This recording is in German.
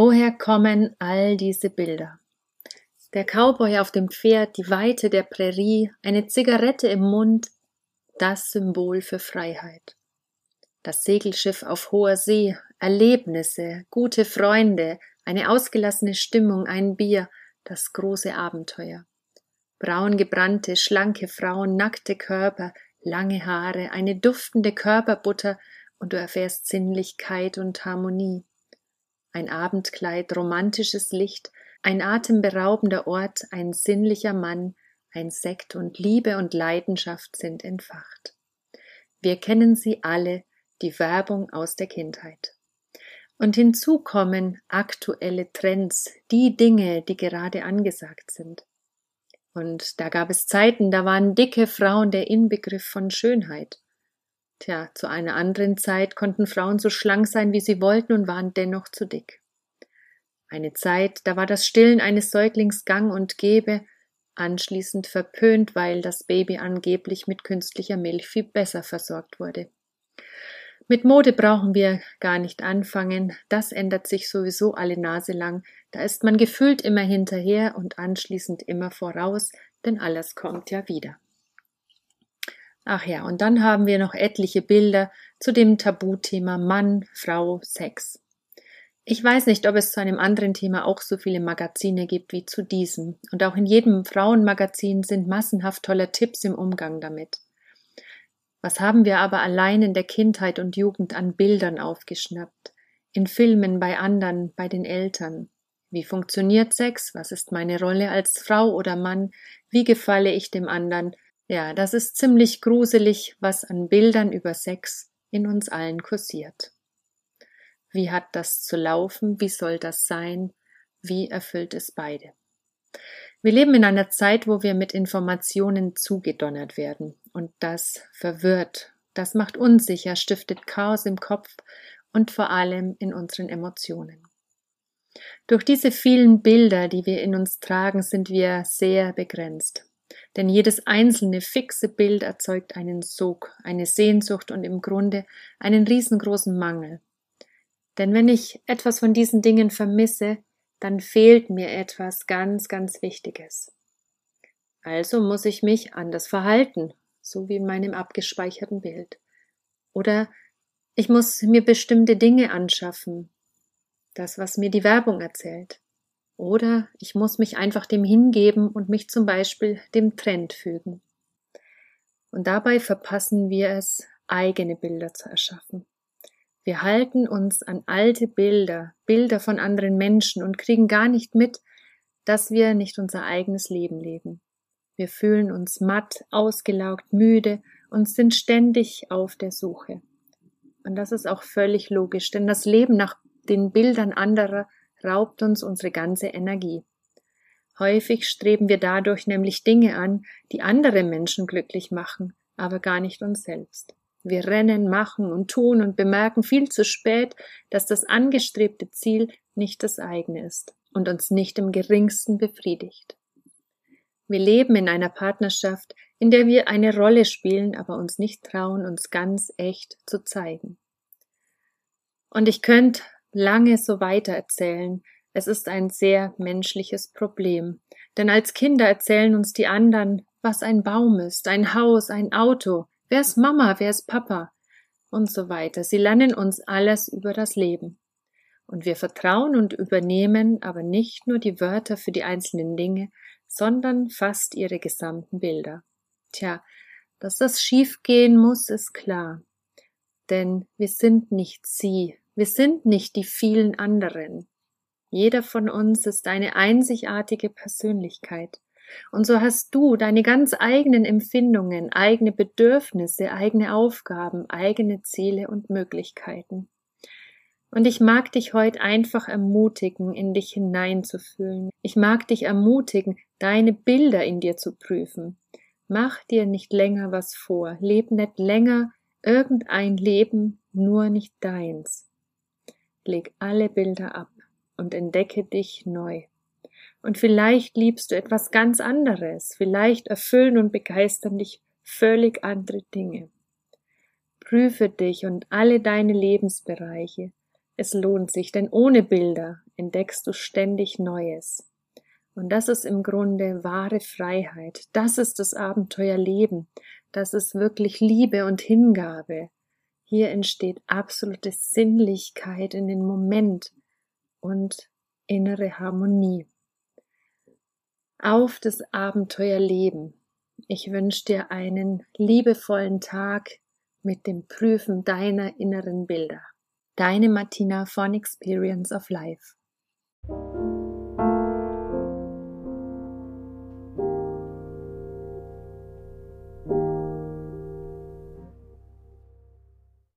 Woher kommen all diese Bilder? Der Cowboy auf dem Pferd, die Weite der Prärie, eine Zigarette im Mund, das Symbol für Freiheit. Das Segelschiff auf hoher See, Erlebnisse, gute Freunde, eine ausgelassene Stimmung, ein Bier, das große Abenteuer. Braun gebrannte, schlanke Frauen, nackte Körper, lange Haare, eine duftende Körperbutter, und du erfährst Sinnlichkeit und Harmonie. Ein Abendkleid, romantisches Licht, ein atemberaubender Ort, ein sinnlicher Mann, ein Sekt und Liebe und Leidenschaft sind entfacht. Wir kennen sie alle, die Werbung aus der Kindheit. Und hinzu kommen aktuelle Trends, die Dinge, die gerade angesagt sind. Und da gab es Zeiten, da waren dicke Frauen der Inbegriff von Schönheit. Tja, zu einer anderen Zeit konnten Frauen so schlank sein, wie sie wollten und waren dennoch zu dick. Eine Zeit, da war das Stillen eines Säuglings gang und gäbe, anschließend verpönt, weil das Baby angeblich mit künstlicher Milch viel besser versorgt wurde. Mit Mode brauchen wir gar nicht anfangen, das ändert sich sowieso alle Nase lang, da ist man gefühlt immer hinterher und anschließend immer voraus, denn alles kommt ja wieder. Ach ja, und dann haben wir noch etliche Bilder zu dem Tabuthema Mann, Frau, Sex. Ich weiß nicht, ob es zu einem anderen Thema auch so viele Magazine gibt wie zu diesem, und auch in jedem Frauenmagazin sind massenhaft tolle Tipps im Umgang damit. Was haben wir aber allein in der Kindheit und Jugend an Bildern aufgeschnappt? In Filmen, bei anderen, bei den Eltern. Wie funktioniert Sex? Was ist meine Rolle als Frau oder Mann? Wie gefalle ich dem anderen? Ja, das ist ziemlich gruselig, was an Bildern über Sex in uns allen kursiert. Wie hat das zu laufen? Wie soll das sein? Wie erfüllt es beide? Wir leben in einer Zeit, wo wir mit Informationen zugedonnert werden. Und das verwirrt, das macht unsicher, stiftet Chaos im Kopf und vor allem in unseren Emotionen. Durch diese vielen Bilder, die wir in uns tragen, sind wir sehr begrenzt. Denn jedes einzelne fixe Bild erzeugt einen Sog, eine Sehnsucht und im Grunde einen riesengroßen Mangel. Denn wenn ich etwas von diesen Dingen vermisse, dann fehlt mir etwas ganz, ganz Wichtiges. Also muss ich mich anders verhalten, so wie in meinem abgespeicherten Bild. Oder ich muss mir bestimmte Dinge anschaffen, das, was mir die Werbung erzählt. Oder ich muss mich einfach dem hingeben und mich zum Beispiel dem Trend fügen. Und dabei verpassen wir es, eigene Bilder zu erschaffen. Wir halten uns an alte Bilder, Bilder von anderen Menschen und kriegen gar nicht mit, dass wir nicht unser eigenes Leben leben. Wir fühlen uns matt, ausgelaugt, müde und sind ständig auf der Suche. Und das ist auch völlig logisch, denn das Leben nach den Bildern anderer raubt uns unsere ganze Energie. Häufig streben wir dadurch nämlich Dinge an, die andere Menschen glücklich machen, aber gar nicht uns selbst. Wir rennen, machen und tun und bemerken viel zu spät, dass das angestrebte Ziel nicht das eigene ist und uns nicht im geringsten befriedigt. Wir leben in einer Partnerschaft, in der wir eine Rolle spielen, aber uns nicht trauen, uns ganz echt zu zeigen. Und ich könnte lange so weiter erzählen. Es ist ein sehr menschliches Problem. Denn als Kinder erzählen uns die anderen, was ein Baum ist, ein Haus, ein Auto, wer ist Mama, wer ist Papa und so weiter. Sie lernen uns alles über das Leben. Und wir vertrauen und übernehmen aber nicht nur die Wörter für die einzelnen Dinge, sondern fast ihre gesamten Bilder. Tja, dass das schiefgehen muss, ist klar. Denn wir sind nicht sie, wir sind nicht die vielen anderen. Jeder von uns ist eine einzigartige Persönlichkeit. Und so hast du deine ganz eigenen Empfindungen, eigene Bedürfnisse, eigene Aufgaben, eigene Ziele und Möglichkeiten. Und ich mag dich heute einfach ermutigen, in dich hineinzufühlen. Ich mag dich ermutigen, deine Bilder in dir zu prüfen. Mach dir nicht länger was vor. Leb nicht länger irgendein Leben, nur nicht deins. Leg alle Bilder ab und entdecke dich neu. Und vielleicht liebst du etwas ganz anderes, vielleicht erfüllen und begeistern dich völlig andere Dinge. Prüfe dich und alle deine Lebensbereiche, Es lohnt sich, denn ohne Bilder entdeckst du ständig Neues. Und das ist im Grunde wahre Freiheit. Das ist das Abenteuerleben. Das ist wirklich Liebe und Hingabe. Hier entsteht absolute Sinnlichkeit in den Moment und innere Harmonie. Auf das Abenteuerleben. Ich wünsche dir einen liebevollen Tag mit dem Prüfen deiner inneren Bilder. Deine Martina von Experience of Life.